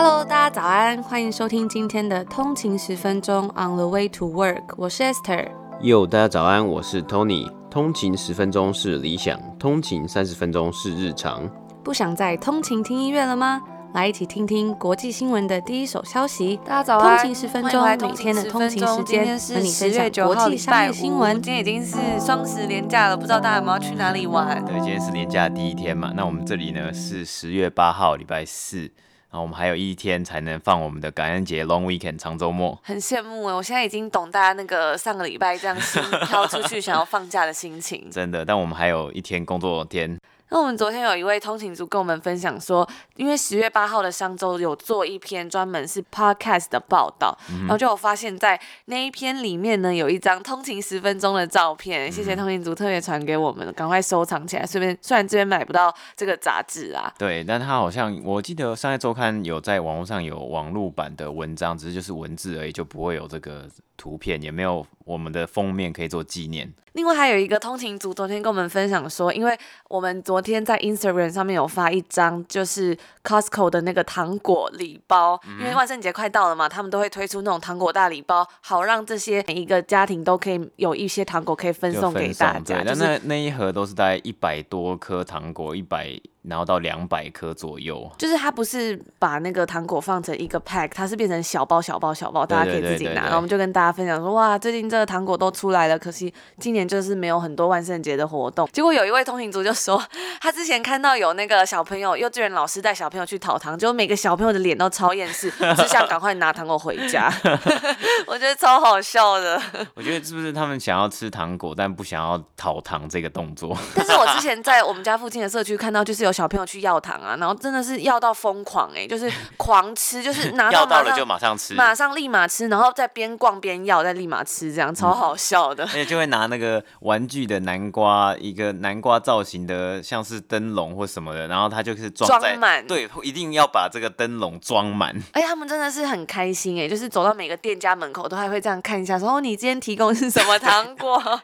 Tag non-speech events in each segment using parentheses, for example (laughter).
Hello，大家早安，欢迎收听今天的通勤十分钟 On the way to work，我是 Esther。Yo，大家早安，我是 Tony。通勤十分钟是理想，通勤三十分钟是日常。不想再通勤听音乐了吗？来一起听听国际新闻的第一手消息。大家早安，通勤十分钟，每天的通勤时间和你分享国际商业新闻。今天已经是双十连假了，不知道大家有没有去哪里玩？对，今天是连假第一天嘛。那我们这里呢是十月八号，礼拜四，然后我们还有一天才能放我们的感恩节 Long Weekend 长周末。很羡慕哎，我现在已经懂大家那个上个礼拜这样心 (laughs) 飘出去想要放假的心情。真的，但我们还有一天工作天。那我们昨天有一位通勤族跟我们分享说，因为十月八号的上周有做一篇专门是 podcast 的报道，嗯、然后就有发现，在那一篇里面呢，有一张通勤十分钟的照片，谢谢通勤族特别传给我们，赶快收藏起来。顺便，虽然这边买不到这个杂志啊，对，但他好像我记得商业周刊有在网络上有网络版的文章，只是就是文字而已，就不会有这个图片，也没有我们的封面可以做纪念。另外还有一个通勤族昨天跟我们分享说，因为我们昨天在 Instagram 上面有发一张，就是 Costco 的那个糖果礼包，嗯、因为万圣节快到了嘛，他们都会推出那种糖果大礼包，好让这些每一个家庭都可以有一些糖果可以分送给大家。对，那那一盒都是大概一百多颗糖果，一百。然后到两百颗左右，就是他不是把那个糖果放成一个 pack，它是变成小包小包小包，大家可以自己拿。然后我们就跟大家分享说，哇，最近这个糖果都出来了，可惜今年就是没有很多万圣节的活动。结果有一位通勤族就说，他之前看到有那个小朋友，幼稚园老师带小朋友去讨糖，结果每个小朋友的脸都超厌世，(laughs) 只想赶快拿糖果回家。(laughs) (laughs) 我觉得超好笑的。我觉得是不是他们想要吃糖果，但不想要讨糖这个动作？但是我之前在我们家附近的社区看到，就是有小朋友去要糖啊，然后真的是要到疯狂哎、欸，就是 (laughs) 狂吃，就是拿到，了就马上吃，马上立马吃，然后再边逛边要，再立马吃，这样超好笑的。而且就会拿那个玩具的南瓜，一个南瓜造型的，像是灯笼或什么的，然后他就是装装满，对，一定要把这个灯笼装满。哎，他们真的是很开心哎、欸，就是走到每个店家门口都还会这样看一下，说哦，你今天提供是什么糖果？(laughs)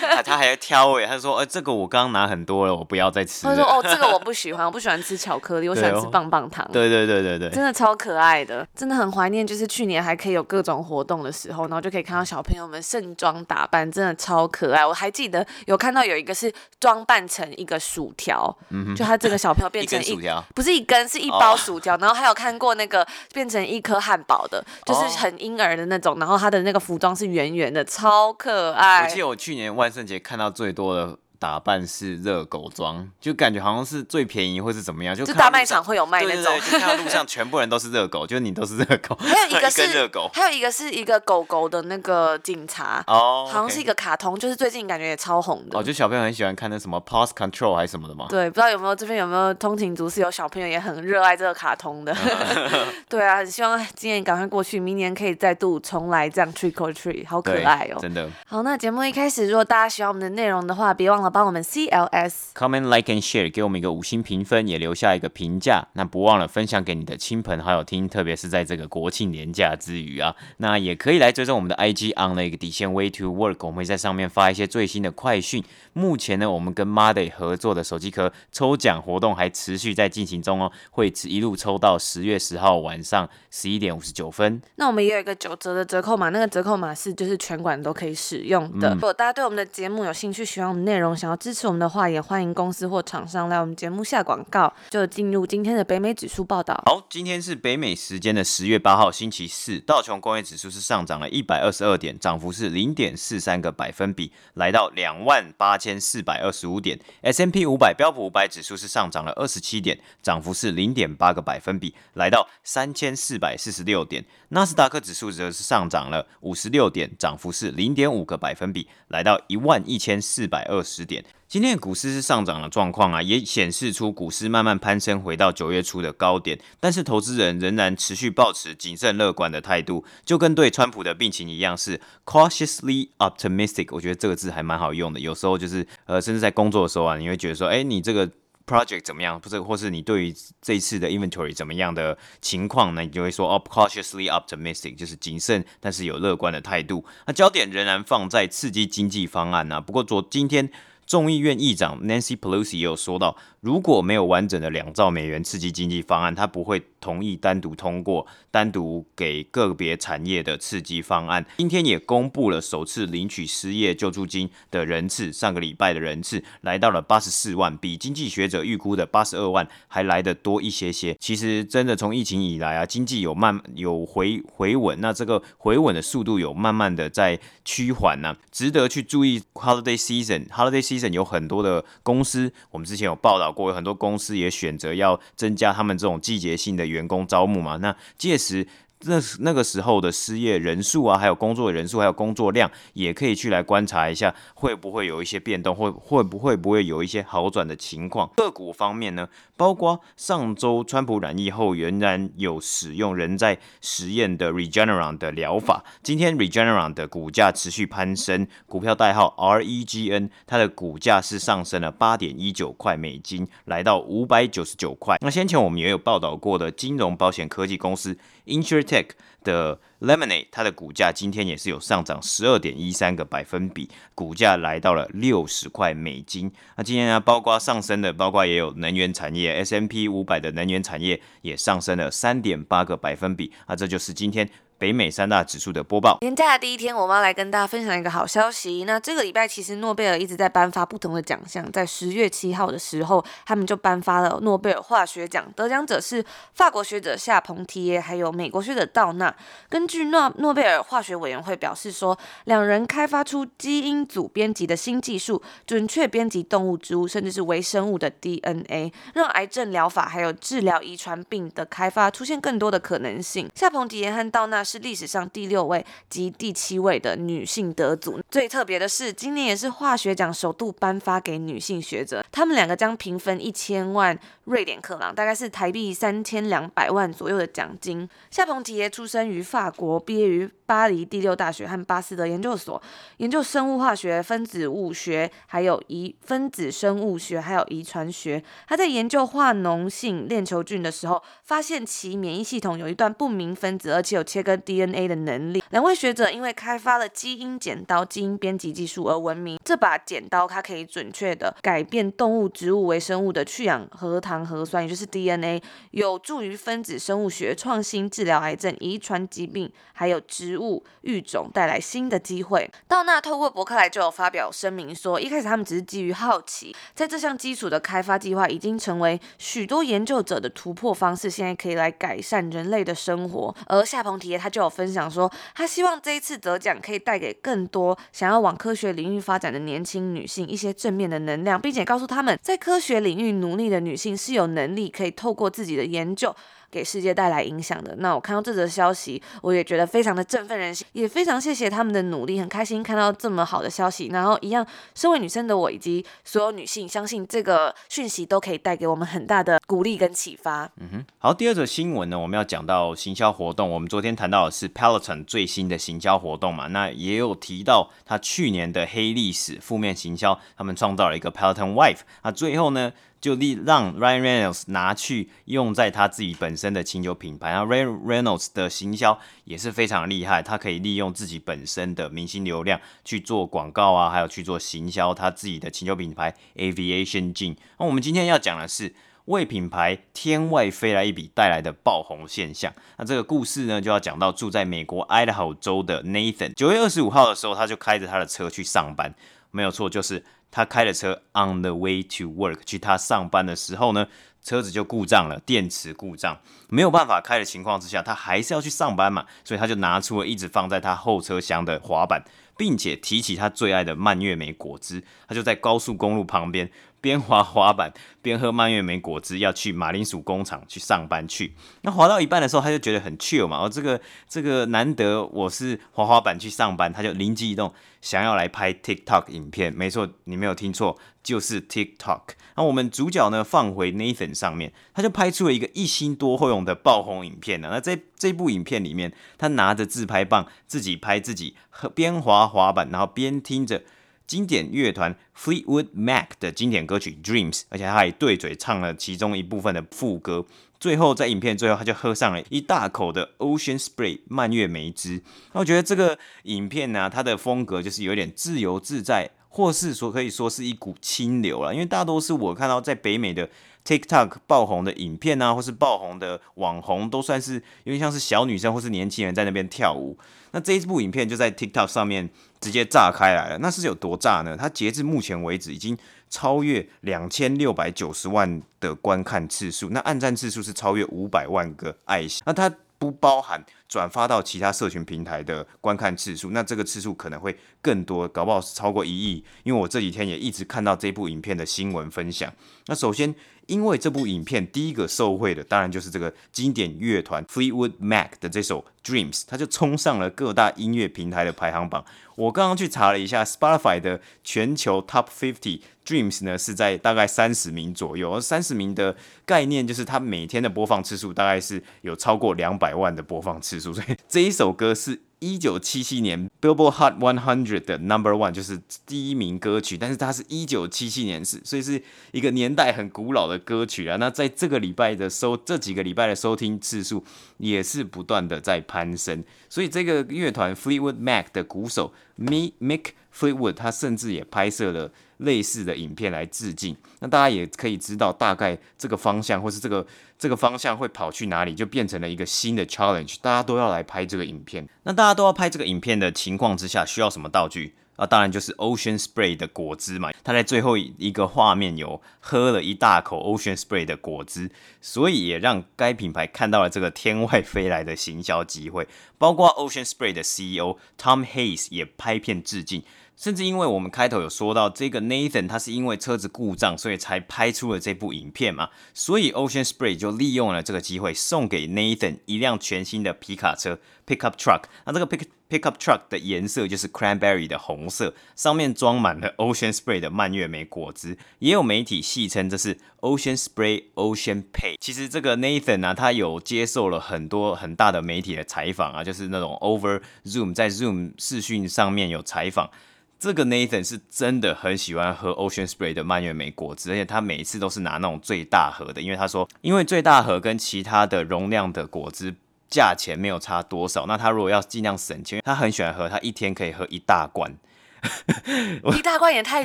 他他还要挑哎，他说哎，这个我刚刚拿很多了，我不要再吃。他说哦，这个我不喜欢，我不喜欢。吃巧克力，我喜欢吃棒棒糖。对对对对对，真的超可爱的，真的很怀念，就是去年还可以有各种活动的时候，然后就可以看到小朋友们盛装打扮，真的超可爱。我还记得有看到有一个是装扮成一个薯条，嗯，就他这个小朋友 (laughs) 变成一，一薯条，不是一根，是一包薯条。哦、然后还有看过那个变成一颗汉堡的，就是很婴儿的那种，然后他的那个服装是圆圆的，超可爱。我记得我去年万圣节看到最多的。打扮是热狗装，就感觉好像是最便宜，或是怎么样，就，就大卖场会有卖那种。对对对，就看到路上全部人都是热狗，(laughs) 就是你都是热狗。还有 (laughs) 一个是热狗，还有一个是一个狗狗的那个警察哦，好像是一个卡通，就是最近感觉也超红的。哦，就小朋友很喜欢看那什么 Pause Control 还是什么的吗？对，不知道有没有这边有没有通勤族是有小朋友也很热爱这个卡通的。(laughs) 对啊，很希望今年赶快过去，明年可以再度重来这样 Trick or Treat，好可爱哦，真的。好，那节目一开始，如果大家喜欢我们的内容的话，别忘了帮我们 CL。S comment like and share，给我们一个五星评分，也留下一个评价。那不忘了分享给你的亲朋好友听，特别是在这个国庆年假之余啊，那也可以来追踪我们的 IG on 了一个底线 way to work，我们会在上面发一些最新的快讯。目前呢，我们跟 Mady 合作的手机壳抽奖活动还持续在进行中哦，会一路抽到十月十号晚上十一点五十九分。那我们也有一个九折的折扣码，那个折扣码是就是全馆都可以使用的。嗯、如果大家对我们的节目有兴趣，喜欢我们内容，想要支持我们的话，也欢迎公司或厂商来我们节目下广告。就进入今天的北美指数报道。好，今天是北美时间的十月八号星期四，道琼工业指数是上涨了一百二十二点，涨幅是零点四三个百分比，来到两万八千四百二十五点。S M P 五百标普五百指数是上涨了二十七点，涨幅是零点八个百分比，来到三千四百四十六点。纳斯达克指数则是上涨了五十六点，涨幅是零点五个百分比，来到一万一千四百二十点点。今天的股市是上涨的状况啊，也显示出股市慢慢攀升，回到九月初的高点。但是投资人仍然持续保持谨慎乐观的态度，就跟对川普的病情一样，是 cautiously optimistic。我觉得这个字还蛮好用的。有时候就是呃，甚至在工作的时候啊，你会觉得说，哎，你这个 project 怎么样？或者或是你对于这次的 inventory 怎么样的情况呢？你就会说，哦，cautiously optimistic，就是谨慎但是有乐观的态度。那焦点仍然放在刺激经济方案啊。不过昨今天。众议院议长 Nancy Pelosi 也有说到，如果没有完整的两兆美元刺激经济方案，他不会同意单独通过单独给个别产业的刺激方案。今天也公布了首次领取失业救助金的人次，上个礼拜的人次来到了八十四万，比经济学者预估的八十二万还来得多一些些。其实真的从疫情以来啊，经济有慢有回回稳，那这个回稳的速度有慢慢的在趋缓呢，值得去注意。Holiday season，Holiday season 有很多的公司，我们之前有报道。国有很多公司也选择要增加他们这种季节性的员工招募嘛，那届时那那个时候的失业人数啊，还有工作人数，还有工作量，也可以去来观察一下，会不会有一些变动，会会不会不会有一些好转的情况。个股方面呢，包括上周川普染疫后仍然有使用仍在实验的 Regeneron 的疗法，今天 Regeneron 的股价持续攀升，股票代号 REGN，它的股价是上升了八点一九块美金，来到五百九十九块。那先前我们也有报道过的金融保险科技公司 InsurTech 的 Lemonade，它的股价今天也是有上涨十二点一三个百分比，股价来到了六十块美金。那今天呢，包括上升的，包括也有能源产业 S M P 五百的能源产业也上升了三点八个百分比。那这就是今天。北美三大指数的播报。年假的第一天，我们要来跟大家分享一个好消息。那这个礼拜其实诺贝尔一直在颁发不同的奖项，在十月七号的时候，他们就颁发了诺贝尔化学奖，得奖者是法国学者夏彭提耶，还有美国学者道纳。根据诺诺贝尔化学委员会表示说，两人开发出基因组编辑的新技术，准确编辑动物、植物甚至是微生物的 DNA，让癌症疗法还有治疗遗传病的开发出现更多的可能性。夏彭提耶和道纳。是历史上第六位及第七位的女性得主。最特别的是，今年也是化学奖首度颁发给女性学者，他们两个将平分一千万瑞典克朗，大概是台币三千两百万左右的奖金。夏彭提耶出生于法国，毕业于巴黎第六大学和巴斯德研究所，研究生物化学、分子物学，还有遗分子生物学，还有遗传学。他在研究化脓性链球菌的时候，发现其免疫系统有一段不明分子，而且有切割 DNA 的能力。两位学者因为开发了基因剪刀基因编辑技术而闻名。这把剪刀它可以准确的改变动物、植物、微生物的去氧核糖核酸，也就是 DNA，有助于分子生物学创新、治疗癌症、遗传传疾病，还有植物。育种带来新的机会。道纳透过伯克莱就有发表声明说，一开始他们只是基于好奇，在这项基础的开发计划已经成为许多研究者的突破方式，现在可以来改善人类的生活。而夏鹏提耶他就有分享说，他希望这一次得奖可以带给更多想要往科学领域发展的年轻女性一些正面的能量，并且告诉他们在科学领域努力的女性是有能力可以透过自己的研究。给世界带来影响的。那我看到这则消息，我也觉得非常的振奋人心，也非常谢谢他们的努力，很开心看到这么好的消息。然后一样，身为女生的我以及所有女性，相信这个讯息都可以带给我们很大的鼓励跟启发。嗯哼，好，第二则新闻呢，我们要讲到行销活动。我们昨天谈到的是 Peloton 最新的行销活动嘛，那也有提到他去年的黑历史负面行销，他们创造了一个 Peloton Wife。那最后呢，就立让 Ryan Reynolds 拿去用在他自己本身的清酒品牌，然后 Ryan Reynolds 的行销也是非常厉害，他可以利用自己本身的明星流量去做广告啊，还有去做行销他自己的清酒品牌 Aviation Gin。那我们今天要讲的是为品牌天外飞来一笔带来的爆红现象。那这个故事呢，就要讲到住在美国 Idaho 州的 Nathan，九月二十五号的时候，他就开着他的车去上班，没有错，就是。他开了车，on the way to work，去他上班的时候呢，车子就故障了，电池故障，没有办法开的情况之下，他还是要去上班嘛，所以他就拿出了一直放在他后车厢的滑板，并且提起他最爱的蔓越莓果汁，他就在高速公路旁边。边滑滑板边喝蔓越莓果汁，要去马铃薯工厂去上班去。那滑到一半的时候，他就觉得很 chill 嘛。哦，这个这个难得我是滑滑板去上班，他就灵机一动，想要来拍 TikTok 影片。没错，你没有听错，就是 TikTok。那我们主角呢，放回 Nathan 上面，他就拍出了一个一心多会用的爆红影片呢。那在这部影片里面，他拿着自拍棒自己拍自己，边滑滑板，然后边听着。经典乐团 Fleetwood Mac 的经典歌曲 Dreams，而且他还对嘴唱了其中一部分的副歌。最后在影片最后，他就喝上了一大口的 Ocean Spray 蔓越莓汁。那我觉得这个影片呢、它的风格就是有点自由自在。或是说可以说是一股清流了，因为大多是我看到在北美的 TikTok 爆红的影片啊，或是爆红的网红，都算是有点像是小女生或是年轻人在那边跳舞。那这一部影片就在 TikTok 上面直接炸开来了，那是有多炸呢？它截至目前为止已经超越两千六百九十万的观看次数，那按赞次数是超越五百万个爱心，那它不包含转发到其他社群平台的观看次数，那这个次数可能会更多，搞不好是超过一亿。因为我这几天也一直看到这部影片的新闻分享。那首先，因为这部影片第一个受惠的，当然就是这个经典乐团 Fleetwood Mac 的这首 Dreams，它就冲上了各大音乐平台的排行榜。我刚刚去查了一下，Spotify 的全球 Top 50 Dreams 呢是在大概三十名左右，而三十名的概念就是它每天的播放次数大概是有超过两百万的播放次数，所以这一首歌是。一九七七年 Billboard Hot 100的 Number One 就是第一名歌曲，但是它是一九七七年是，所以是一个年代很古老的歌曲啊。那在这个礼拜的收，这几个礼拜的收听次数也是不断的在攀升，所以这个乐团 Fleetwood Mac 的鼓手 Mick Fleetwood 他甚至也拍摄了类似的影片来致敬。那大家也可以知道大概这个方向或是这个。这个方向会跑去哪里，就变成了一个新的 challenge，大家都要来拍这个影片。那大家都要拍这个影片的情况之下，需要什么道具啊？当然就是 Ocean Spray 的果汁嘛。他在最后一个画面有喝了一大口 Ocean Spray 的果汁，所以也让该品牌看到了这个天外飞来的行销机会。包括 Ocean Spray 的 CEO Tom Hayes 也拍片致敬。甚至因为我们开头有说到这个 Nathan，他是因为车子故障，所以才拍出了这部影片嘛。所以 Ocean Spray 就利用了这个机会，送给 Nathan 一辆全新的皮卡车 Pickup Truck。那这个 Pick Pickup Truck 的颜色就是 Cranberry 的红色，上面装满了 Ocean Spray 的蔓越莓果汁。也有媒体戏称这是 Ocean Spray Ocean Pay。其实这个 Nathan 啊，他有接受了很多很大的媒体的采访啊，就是那种 Over Zoom 在 Zoom 视讯上面有采访。这个 Nathan 是真的很喜欢喝 Ocean Spray 的蔓越莓果汁，而且他每一次都是拿那种最大盒的，因为他说，因为最大盒跟其他的容量的果汁价钱没有差多少，那他如果要尽量省钱，他很喜欢喝，他一天可以喝一大罐，(laughs) 一大罐也太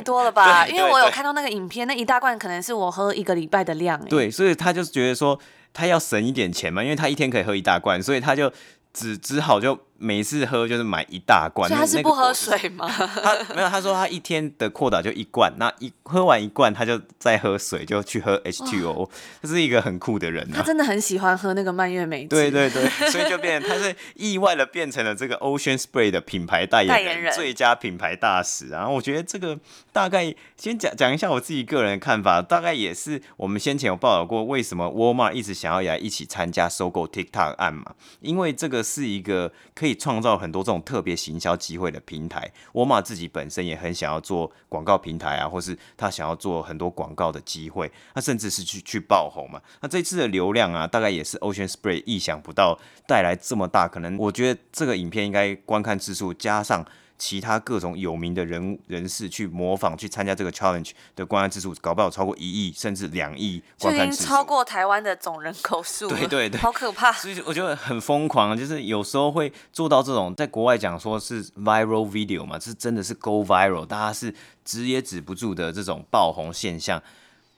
多了吧？因为我有看到那个影片，那一大罐可能是我喝一个礼拜的量。对，所以他就觉得说他要省一点钱嘛，因为他一天可以喝一大罐，所以他就只只好就。每次喝就是买一大罐，他是不喝水吗？(laughs) 他没有，他说他一天的扩打就一罐，那一喝完一罐他就再喝水，就去喝 H2O，他是一个很酷的人，啊。他真的很喜欢喝那个蔓越莓汁。对对对，所以就变他是意外的变成了这个 Ocean Spray 的品牌代言人，代言人最佳品牌大使。然后我觉得这个大概先讲讲一下我自己个人的看法，大概也是我们先前有报道过，为什么 Walmart 一直想要来一起参加收购 TikTok 案嘛？因为这个是一个可以。可以创造很多这种特别行销机会的平台，沃尔玛自己本身也很想要做广告平台啊，或是他想要做很多广告的机会，他甚至是去去爆红嘛。那这次的流量啊，大概也是 Ocean Spray 意想不到带来这么大，可能我觉得这个影片应该观看次数加上。其他各种有名的人人士去模仿去参加这个 challenge 的观看次数，搞不好超过一亿甚至两亿观看次数，超过台湾的总人口数。对对对，好可怕！所以我觉得很疯狂，就是有时候会做到这种，在国外讲说是 viral video 嘛，是真的是 go viral，大家是止也止不住的这种爆红现象。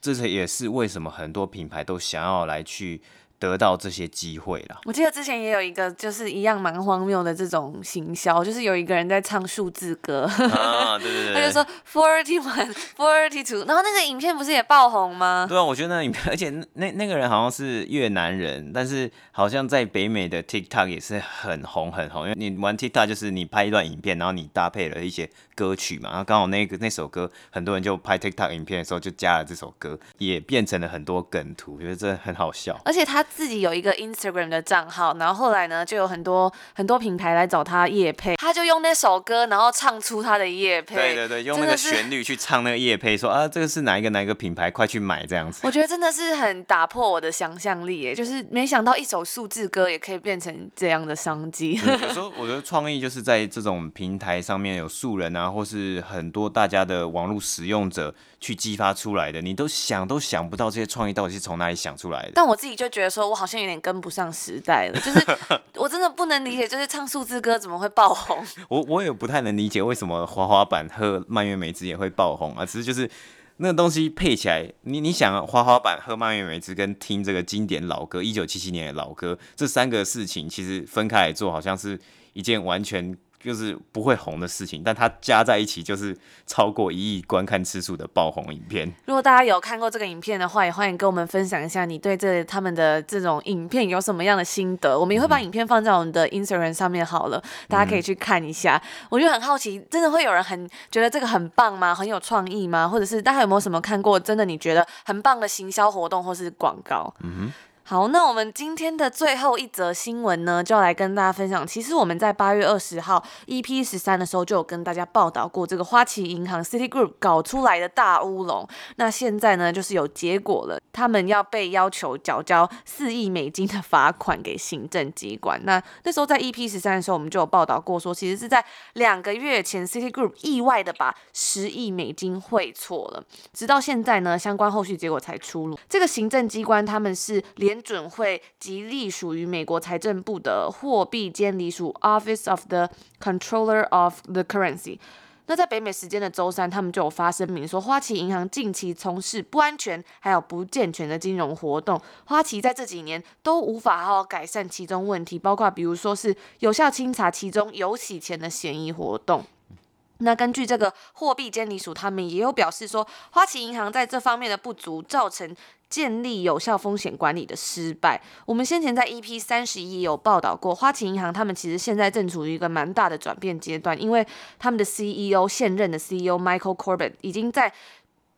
这是也是为什么很多品牌都想要来去。得到这些机会了。我记得之前也有一个，就是一样蛮荒谬的这种行销，就是有一个人在唱数字歌，啊，(laughs) 对对对，他就说 forty one (laughs) forty two，然后那个影片不是也爆红吗？对啊，我觉得那影片，而且那那个人好像是越南人，但是好像在北美的 TikTok 也是很红很红，因为你玩 TikTok 就是你拍一段影片，然后你搭配了一些歌曲嘛，然后刚好那个那首歌，很多人就拍 TikTok 影片的时候就加了这首歌，也变成了很多梗图，我觉得这很好笑，而且他。自己有一个 Instagram 的账号，然后后来呢，就有很多很多品牌来找他夜配，他就用那首歌，然后唱出他的夜配。对对对，用那个旋律去唱那个夜配，说啊，这个是哪一个哪一个品牌，快去买这样子。我觉得真的是很打破我的想象力，哎，就是没想到一首数字歌也可以变成这样的商机。(laughs) 嗯，有时候我觉得创意就是在这种平台上面有素人啊，或是很多大家的网络使用者去激发出来的，你都想都想不到这些创意到底是从哪里想出来的。但我自己就觉得说。我好像有点跟不上时代了。就是 (laughs) 我真的不能理解，就是唱数字歌怎么会爆红？(laughs) 我我也不太能理解为什么滑滑板喝蔓越莓汁也会爆红啊。只是就是那个东西配起来，你你想滑滑板喝蔓越莓汁跟听这个经典老歌，一九七七年的老歌，这三个事情其实分开来做，好像是一件完全。就是不会红的事情，但它加在一起就是超过一亿观看次数的爆红影片。如果大家有看过这个影片的话，也欢迎跟我们分享一下你对这他们的这种影片有什么样的心得。我们也会把影片放在我们的 Instagram 上面好了，嗯、大家可以去看一下。我就很好奇，真的会有人很觉得这个很棒吗？很有创意吗？或者是大家有没有什么看过真的你觉得很棒的行销活动或是广告？嗯哼。好，那我们今天的最后一则新闻呢，就要来跟大家分享。其实我们在八月二十号 EP 十三的时候，就有跟大家报道过这个花旗银行 Citigroup 搞出来的大乌龙。那现在呢，就是有结果了，他们要被要求缴交四亿美金的罚款给行政机关。那那时候在 EP 十三的时候，我们就有报道过说，其实是在两个月前，Citigroup 意外的把十亿美金汇错了。直到现在呢，相关后续结果才出炉。这个行政机关他们是连准会及隶属于美国财政部的货币监理署 （Office of the Controller of the Currency）。那在北美时间的周三，他们就有发声明说，花旗银行近期从事不安全还有不健全的金融活动。花旗在这几年都无法好好改善其中问题，包括比如说是有效清查其中有洗钱的嫌疑活动。那根据这个货币监理署，他们也有表示说，花旗银行在这方面的不足，造成建立有效风险管理的失败。我们先前在 EP 三十一有报道过，花旗银行他们其实现在正处于一个蛮大的转变阶段，因为他们的 CEO 现任的 CEO Michael Corbett 已经在。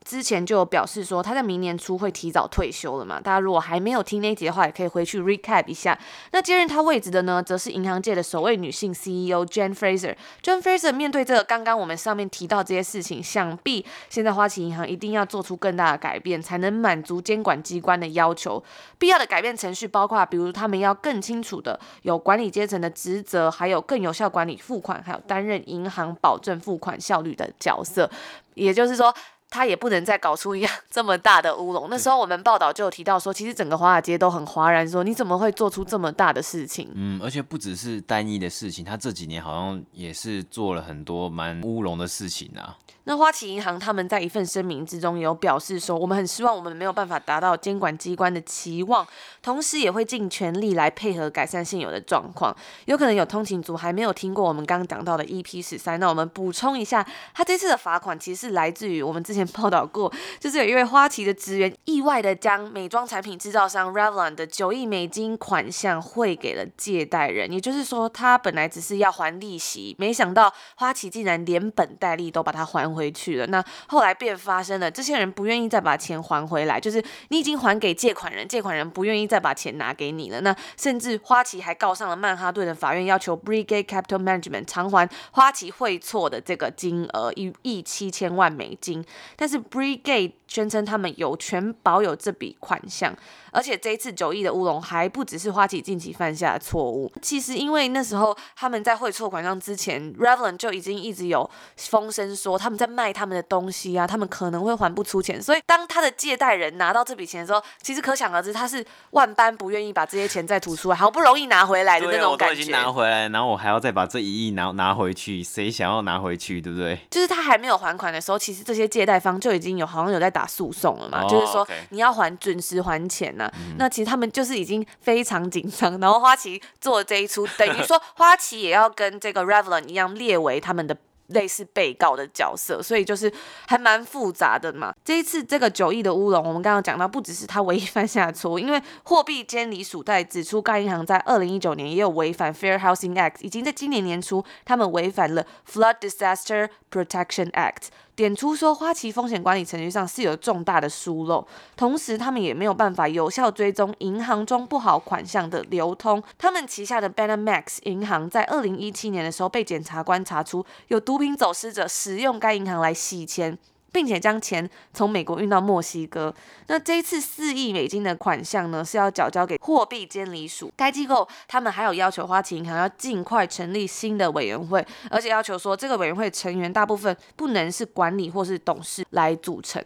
之前就有表示说，他在明年初会提早退休了嘛。大家如果还没有听那集的话，也可以回去 recap 一下。那接任他位置的呢，则是银行界的首位女性 CEO Jane Fraser。Jane Fraser 面对这个刚刚我们上面提到这些事情，想必现在花旗银行一定要做出更大的改变，才能满足监管机关的要求。必要的改变程序包括，比如他们要更清楚的有管理阶层的职责，还有更有效管理付款，还有担任银行保证付款效率的角色。也就是说。他也不能再搞出一样 (laughs) 这么大的乌龙。那时候我们报道就有提到说，其实整个华尔街都很哗然，说你怎么会做出这么大的事情？嗯，而且不只是单一的事情，他这几年好像也是做了很多蛮乌龙的事情啊。那花旗银行他们在一份声明之中有表示说，我们很失望，我们没有办法达到监管机关的期望，同时也会尽全力来配合改善现有的状况。有可能有通勤族还没有听过我们刚刚讲到的 EP 十三，那我们补充一下，他这次的罚款其实是来自于我们之前报道过，就是有一位花旗的职员意外的将美妆产品制造商 Revlon 的九亿美金款项汇给了借贷人，也就是说，他本来只是要还利息，没想到花旗竟然连本带利都把它还回去了，那后来便发生了，这些人不愿意再把钱还回来，就是你已经还给借款人，借款人不愿意再把钱拿给你了。那甚至花旗还告上了曼哈顿的法院，要求 Brigade Capital Management 偿还花旗汇错的这个金额一亿七千万美金，但是 Brigade 宣称他们有权保有这笔款项。而且这一次九亿的乌龙还不只是花旗近期犯下的错误，其实因为那时候他们在汇错款项之前，Revlon 就已经一直有风声说他们在卖他们的东西啊，他们可能会还不出钱，所以当他的借贷人拿到这笔钱的时候，其实可想而知他是万般不愿意把这些钱再吐出来，好不容易拿回来的那种感觉。我已经拿回来，然后我还要再把这一亿拿拿回去，谁想要拿回去，对不对？就是他还没有还款的时候，其实这些借贷方就已经有好像有在打诉讼了嘛，哦、就是说你要还准时还钱呐、啊。嗯、那其实他们就是已经非常紧张，然后花旗做这一出，等于说 (laughs) 花旗也要跟这个 Revlon 一样列为他们的类似被告的角色，所以就是还蛮复杂的嘛。这一次这个九亿的乌龙，我们刚刚讲到，不只是他唯一犯下的错误，因为货币监理署在指出，该银行在二零一九年也有违反 Fair Housing Act，已经在今年年初他们违反了 Flood Disaster Protection Act。点出说，花旗风险管理程序上是有重大的疏漏，同时他们也没有办法有效追踪银行中不好款项的流通。他们旗下的 Banamex 银行在二零一七年的时候被检察官查出有毒品走私者使用该银行来洗钱。并且将钱从美国运到墨西哥。那这一次四亿美金的款项呢，是要缴交给货币监理署。该机构他们还有要求花旗银行要尽快成立新的委员会，而且要求说这个委员会成员大部分不能是管理或是董事来组成，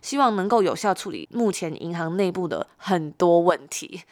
希望能够有效处理目前银行内部的很多问题。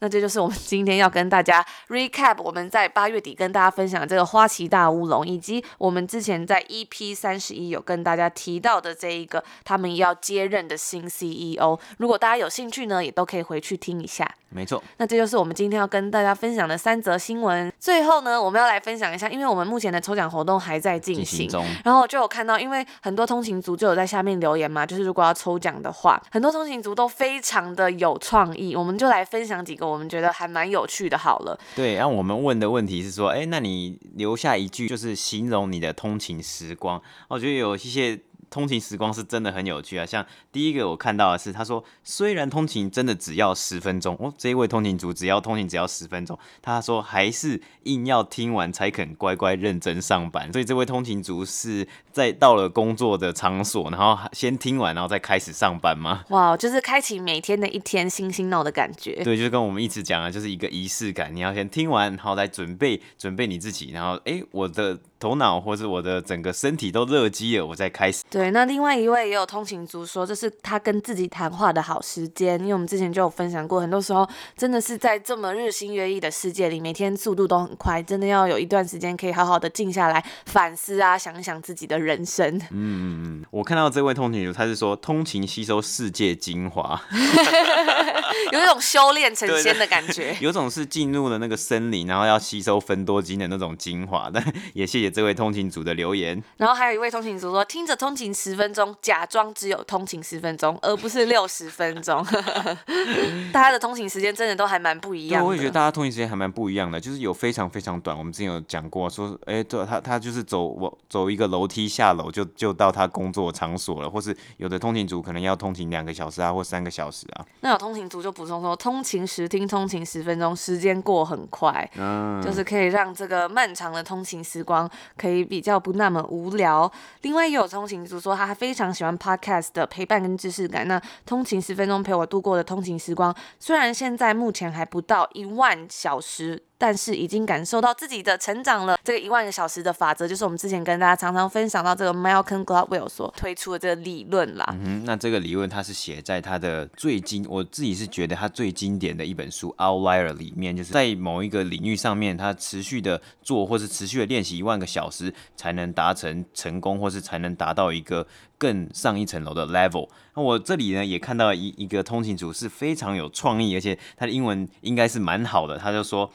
那这就是我们今天要跟大家 recap 我们在八月底跟大家分享这个花旗大乌龙，以及我们之前在 EP 三十一有跟大家提到的这一个他们要接任的新 CEO。如果大家有兴趣呢，也都可以回去听一下。没错，那这就是我们今天要跟大家分享的三则新闻。最后呢，我们要来分享一下，因为我们目前的抽奖活动还在进行，行然后就有看到，因为很多通勤族就有在下面留言嘛，就是如果要抽奖的话，很多通勤族都非常的有创意，我们就来分享几个我们觉得还蛮有趣的。好了，对，然后我们问的问题是说，哎，那你留下一句，就是形容你的通勤时光。我觉得有一些。通勤时光是真的很有趣啊！像第一个我看到的是，他说虽然通勤真的只要十分钟哦，这一位通勤族只要通勤只要十分钟，他说还是硬要听完才肯乖乖认真上班。所以这位通勤族是在到了工作的场所，然后先听完，然后再开始上班吗？哇，就是开启每天的一天新新闹的感觉。对，就是跟我们一直讲的，就是一个仪式感。你要先听完，然后再准备准备你自己，然后哎，我的。头脑或是我的整个身体都热机了，我再开始。对，那另外一位也有通勤族说，这是他跟自己谈话的好时间，因为我们之前就有分享过，很多时候真的是在这么日新月异的世界里，每天速度都很快，真的要有一段时间可以好好的静下来反思啊，想一想自己的人生。嗯嗯嗯，(laughs) 我看到这位通勤族，他是说通勤吸收世界精华，(laughs) 有一种修炼成仙的感觉，有种是进入了那个森林，然后要吸收芬多精的那种精华。但也谢谢。这位通勤族的留言，然后还有一位通勤族说，听着通勤十分钟，假装只有通勤十分钟，而不是六十分钟。(laughs) 大家的通勤时间真的都还蛮不一样的。我也觉得大家通勤时间还蛮不一样的，就是有非常非常短。我们之前有讲过，说，哎，对，他他就是走我走一个楼梯下楼就就到他工作场所了，或是有的通勤族可能要通勤两个小时啊，或三个小时啊。那有通勤族就补充说，通勤时听通勤十分钟，时间过很快，嗯，就是可以让这个漫长的通勤时光。可以比较不那么无聊。另外，也有通勤族说，他非常喜欢 podcast 的陪伴跟知识感。那通勤十分钟陪我度过的通勤时光，虽然现在目前还不到一万小时。但是已经感受到自己的成长了。这个一万个小时的法则，就是我们之前跟大家常常分享到这个 Malcolm Gladwell 所推出的这个理论啦。嗯，那这个理论它是写在他的最经，我自己是觉得他最经典的一本书《Outlier》里面，就是在某一个领域上面，他持续的做，或是持续的练习一万个小时，才能达成成功，或是才能达到一个更上一层楼的 level。那我这里呢也看到一一个通勤组是非常有创意，而且他的英文应该是蛮好的，他就说。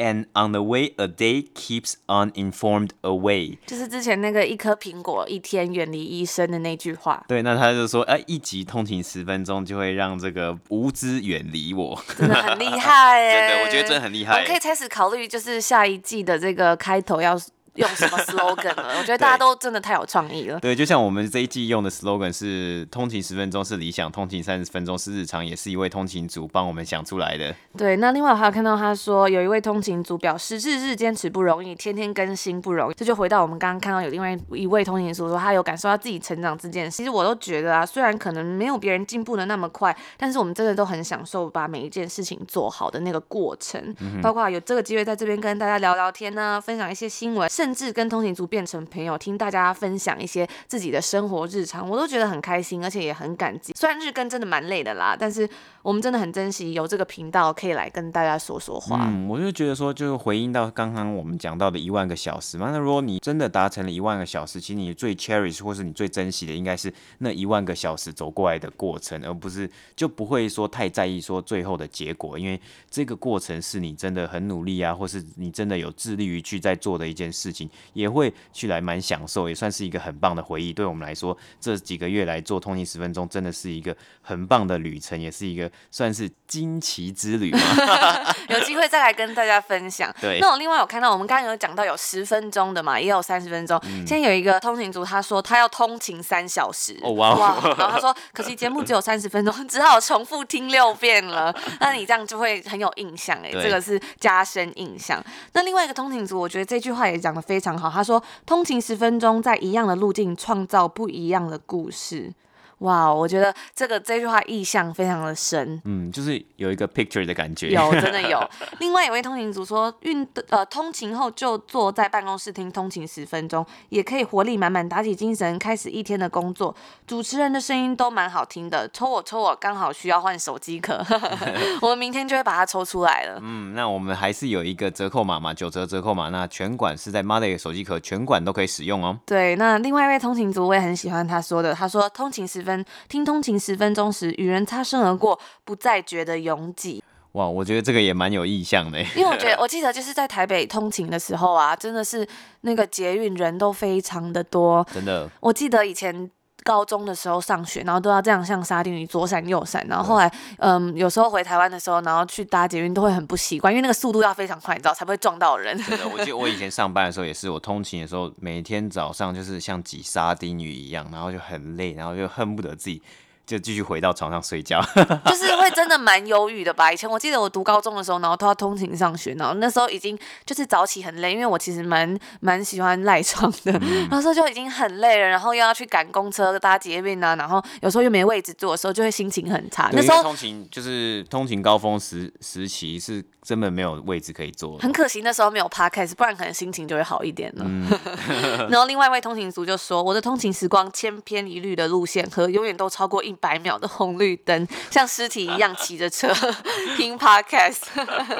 And on the way, a day keeps uninformed away。就是之前那个一颗苹果一天远离医生的那句话。对，那他就说，哎，一集通勤十分钟就会让这个无知远离我。真的很厉害耶！(laughs) 真的，我觉得真的很厉害。我们可以开始考虑，就是下一季的这个开头要。用什么 slogan 了？(laughs) 我觉得大家都真的太有创意了。对，就像我们这一季用的 slogan 是“通勤十分钟是理想，通勤三十分钟是日常”，也是一位通勤族帮我们想出来的。对，那另外我还有看到他说，有一位通勤族表示，日日坚持不容易，天天更新不容易。这就回到我们刚刚看到有另外一位通勤族说，他有感受到自己成长这件事。其实我都觉得啊，虽然可能没有别人进步的那么快，但是我们真的都很享受把每一件事情做好的那个过程。嗯、包括有这个机会在这边跟大家聊聊天呢、啊，分享一些新闻，甚至跟通勤族变成朋友，听大家分享一些自己的生活日常，我都觉得很开心，而且也很感激。虽然日更真的蛮累的啦，但是我们真的很珍惜有这个频道可以来跟大家说说话。嗯，我就觉得说，就是回应到刚刚我们讲到的一万个小时嘛。那如果你真的达成了一万个小时，其实你最 cherish 或是你最珍惜的，应该是那一万个小时走过来的过程，而不是就不会说太在意说最后的结果，因为这个过程是你真的很努力啊，或是你真的有致力于去在做的一件事情，也会。去来蛮享受，也算是一个很棒的回忆。对我们来说，这几个月来做通勤十分钟，真的是一个很棒的旅程，也是一个算是惊奇之旅吗。(laughs) 有机会再来跟大家分享。对，那我另外有看到，我们刚刚有讲到有十分钟的嘛，也有三十分钟。嗯、现在有一个通勤族，他说他要通勤三小时。哦哇，哇！然后他说，可惜节目只有三十分钟，只好重复听六遍了。(laughs) 那你这样就会很有印象哎，这个是加深印象。那另外一个通勤族，我觉得这句话也讲得非常好。他说。通勤十分钟，在一样的路径创造不一样的故事。哇，我觉得这个这句话意象非常的深，嗯，就是有一个 picture 的感觉，有 (laughs) 真的有。另外一位通勤族说，运呃通勤后就坐在办公室听通勤十分钟，也可以活力满满，打起精神开始一天的工作。主持人的声音都蛮好听的，抽我抽我，刚好需要换手机壳，(laughs) 我们明天就会把它抽出来了。嗯，那我们还是有一个折扣码嘛，九折折扣码，那全馆是在 Mother 手机壳，全馆都可以使用哦。对，那另外一位通勤族我也很喜欢他说的，他说通勤十分听通勤十分钟时，与人擦身而过，不再觉得拥挤。哇，我觉得这个也蛮有意向的，因为我觉 (laughs) 得我记得就是在台北通勤的时候啊，真的是那个捷运人都非常的多，真的。我记得以前。高中的时候上学，然后都要这样像沙丁鱼左闪右闪，然后后来，嗯，有时候回台湾的时候，然后去搭捷运都会很不习惯，因为那个速度要非常快，你知道才不会撞到人。真的，我记得我以前上班的时候也是，我通勤的时候，每天早上就是像挤沙丁鱼一样，然后就很累，然后就恨不得自己。就继续回到床上睡觉，(laughs) 就是会真的蛮忧郁的吧。以前我记得我读高中的时候，然后都要通勤上学，然后那时候已经就是早起很累，因为我其实蛮蛮喜欢赖床的，嗯、(laughs) 那时候就已经很累了，然后又要去赶公车、搭捷运啊，然后有时候又没位置坐的时候，就会心情很差。那时候通勤就是通勤高峰时时期是根本没有位置可以坐，很可惜那时候没有 Podcast，不然可能心情就会好一点了。嗯、(laughs) 然后另外一位通勤族就说：“我的通勤时光千篇一律的路线和永远都超过一。”百秒的红绿灯，像尸体一样骑着车 (laughs) 听 podcast。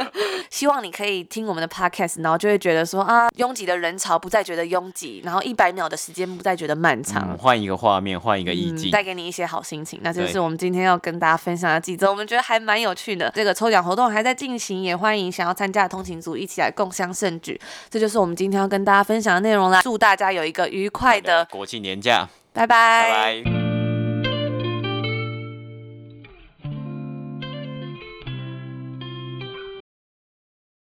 (laughs) 希望你可以听我们的 podcast，然后就会觉得说啊，拥挤的人潮不再觉得拥挤，然后一百秒的时间不再觉得漫长。换、嗯、一个画面，换一个意境，带、嗯、给你一些好心情。那就是我们今天要跟大家分享的几则，我们觉得还蛮有趣的。这个抽奖活动还在进行，也欢迎想要参加的通勤族一起来共襄盛举。这就是我们今天要跟大家分享的内容啦。祝大家有一个愉快的，的国庆年假，拜拜。拜拜。